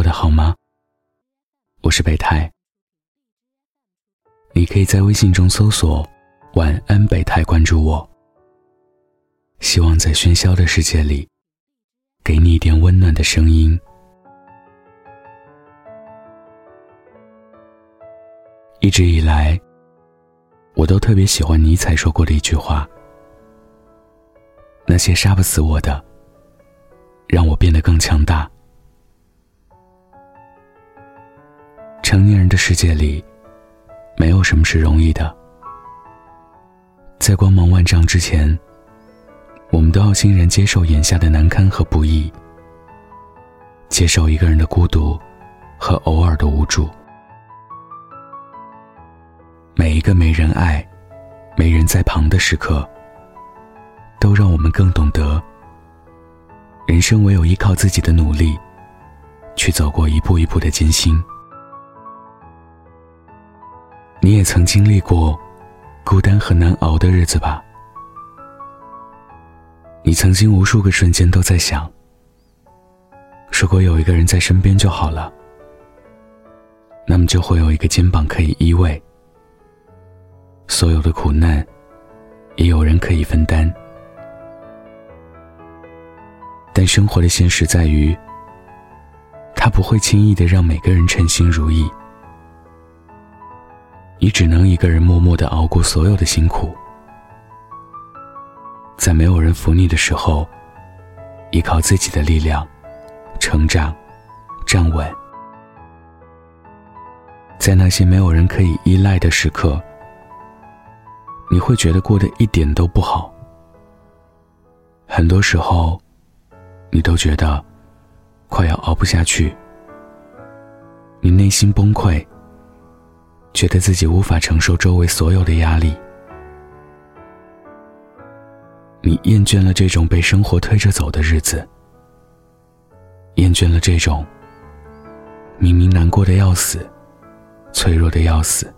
过得好吗？我是北太。你可以在微信中搜索“晚安北太”，关注我。希望在喧嚣的世界里，给你一点温暖的声音。一直以来，我都特别喜欢尼采说过的一句话：“那些杀不死我的，让我变得更强大。”成年人的世界里，没有什么是容易的。在光芒万丈之前，我们都要欣然接受眼下的难堪和不易，接受一个人的孤独和偶尔的无助。每一个没人爱、没人在旁的时刻，都让我们更懂得，人生唯有依靠自己的努力，去走过一步一步的艰辛。你也曾经历过孤单和难熬的日子吧？你曾经无数个瞬间都在想：如果有一个人在身边就好了，那么就会有一个肩膀可以依偎，所有的苦难也有人可以分担。但生活的现实在于，他不会轻易的让每个人称心如意。你只能一个人默默的熬过所有的辛苦，在没有人扶你的时候，依靠自己的力量成长、站稳。在那些没有人可以依赖的时刻，你会觉得过得一点都不好。很多时候，你都觉得快要熬不下去，你内心崩溃。觉得自己无法承受周围所有的压力，你厌倦了这种被生活推着走的日子，厌倦了这种明明难过的要死、脆弱的要死，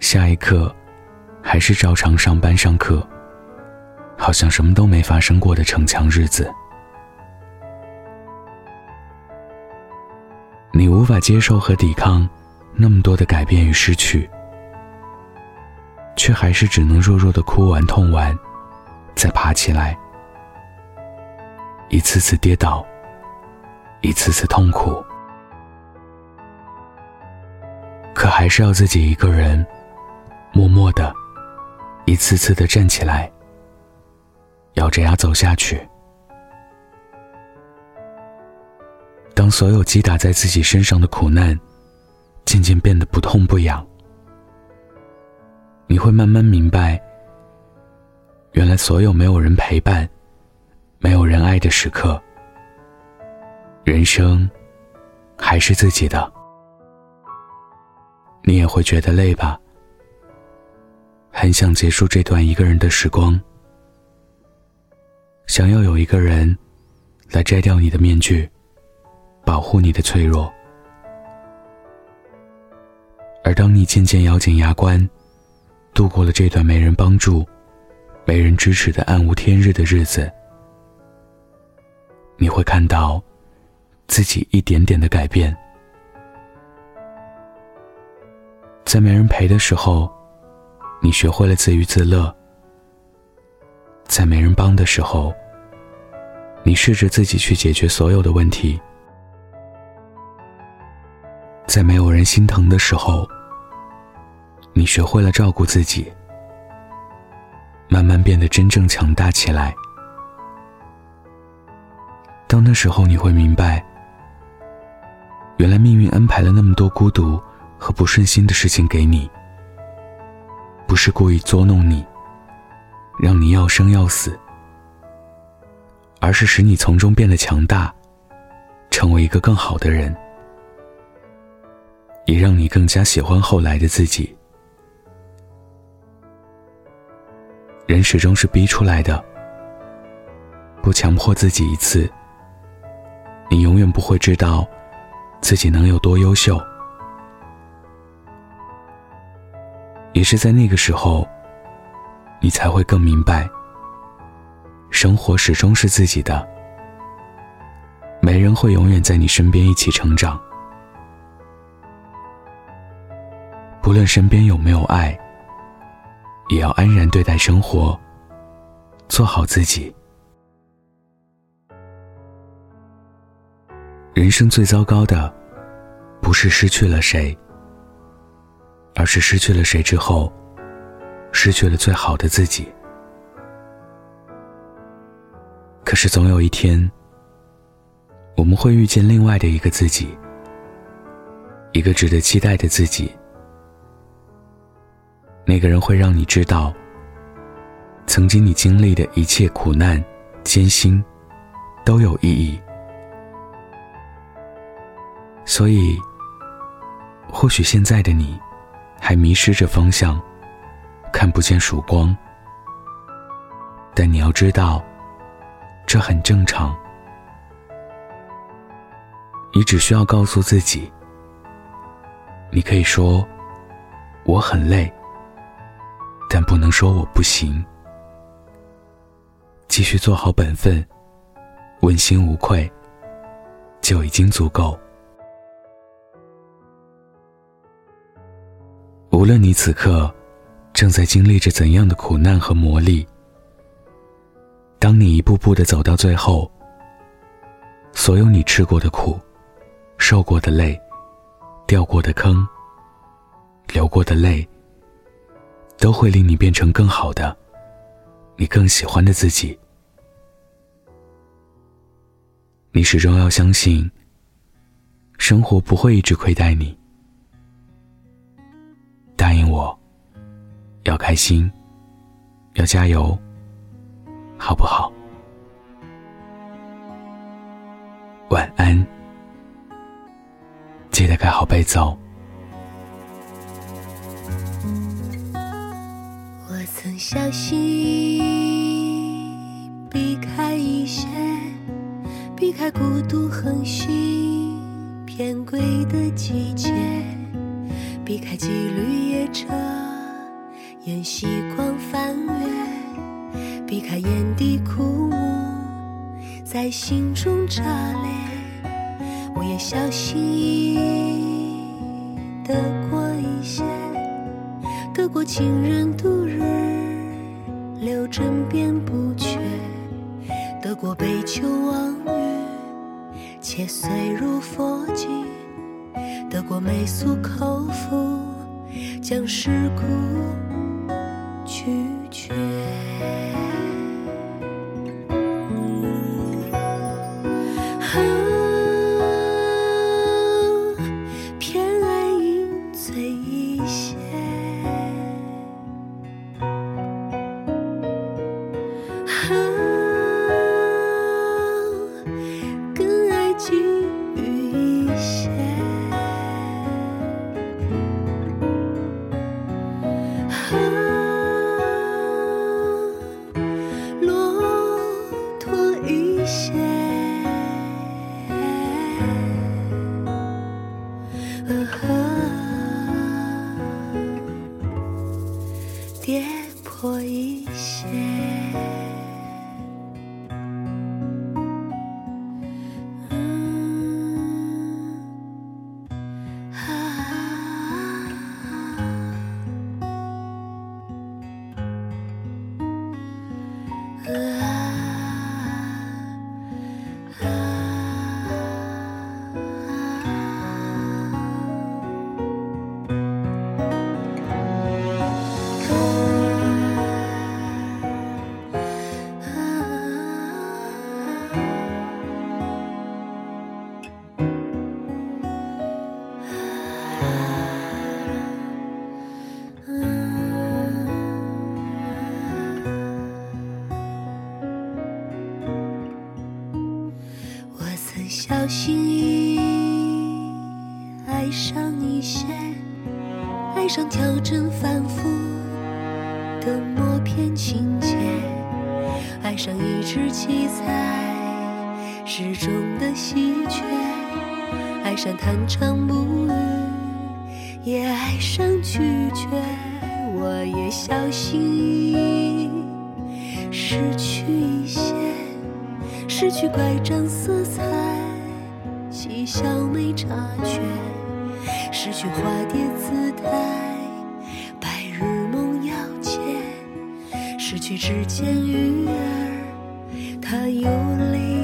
下一刻还是照常上班上课，好像什么都没发生过的逞强日子。你无法接受和抵抗。那么多的改变与失去，却还是只能弱弱的哭完、痛完，再爬起来，一次次跌倒，一次次痛苦，可还是要自己一个人，默默的，一次次的站起来，咬着牙走下去。当所有击打在自己身上的苦难。渐渐变得不痛不痒，你会慢慢明白，原来所有没有人陪伴、没有人爱的时刻，人生还是自己的。你也会觉得累吧？很想结束这段一个人的时光，想要有一个人来摘掉你的面具，保护你的脆弱。而当你渐渐咬紧牙关，度过了这段没人帮助、没人支持的暗无天日的日子，你会看到自己一点点的改变。在没人陪的时候，你学会了自娱自乐；在没人帮的时候，你试着自己去解决所有的问题。在没有人心疼的时候，你学会了照顾自己，慢慢变得真正强大起来。到那时候，你会明白，原来命运安排了那么多孤独和不顺心的事情给你，不是故意捉弄你，让你要生要死，而是使你从中变得强大，成为一个更好的人。也让你更加喜欢后来的自己。人始终是逼出来的，不强迫自己一次，你永远不会知道自己能有多优秀。也是在那个时候，你才会更明白，生活始终是自己的，没人会永远在你身边一起成长。无论身边有没有爱，也要安然对待生活，做好自己。人生最糟糕的，不是失去了谁，而是失去了谁之后，失去了最好的自己。可是总有一天，我们会遇见另外的一个自己，一个值得期待的自己。那个人会让你知道，曾经你经历的一切苦难、艰辛，都有意义。所以，或许现在的你，还迷失着方向，看不见曙光。但你要知道，这很正常。你只需要告诉自己，你可以说：“我很累。”但不能说我不行。继续做好本分，问心无愧，就已经足够。无论你此刻正在经历着怎样的苦难和磨砺，当你一步步的走到最后，所有你吃过的苦、受过的累、掉过的坑、流过的泪，都会令你变成更好的、你更喜欢的自己。你始终要相信，生活不会一直亏待你。答应我，要开心，要加油，好不好？晚安，记得盖好被子哦。小心避开一些，避开孤独横行偏轨的季节。避开几缕夜车，沿夕光翻阅；避开眼底枯木，在心中炸裂。我也小心翼翼的过一些，得过情人度日，留枕边不缺；得过杯酒忘语，且碎入佛境。得过媚俗口福，将世故拒绝。上一些，爱上调整反复的默片情节，爱上一直记载诗中的喜鹊，爱上弹唱母语，也爱上拒绝。我也小心翼翼失去一些，失去乖张色彩。嬉笑没察觉，失去化蝶姿态，白日梦要见，失去指尖鱼儿，它游离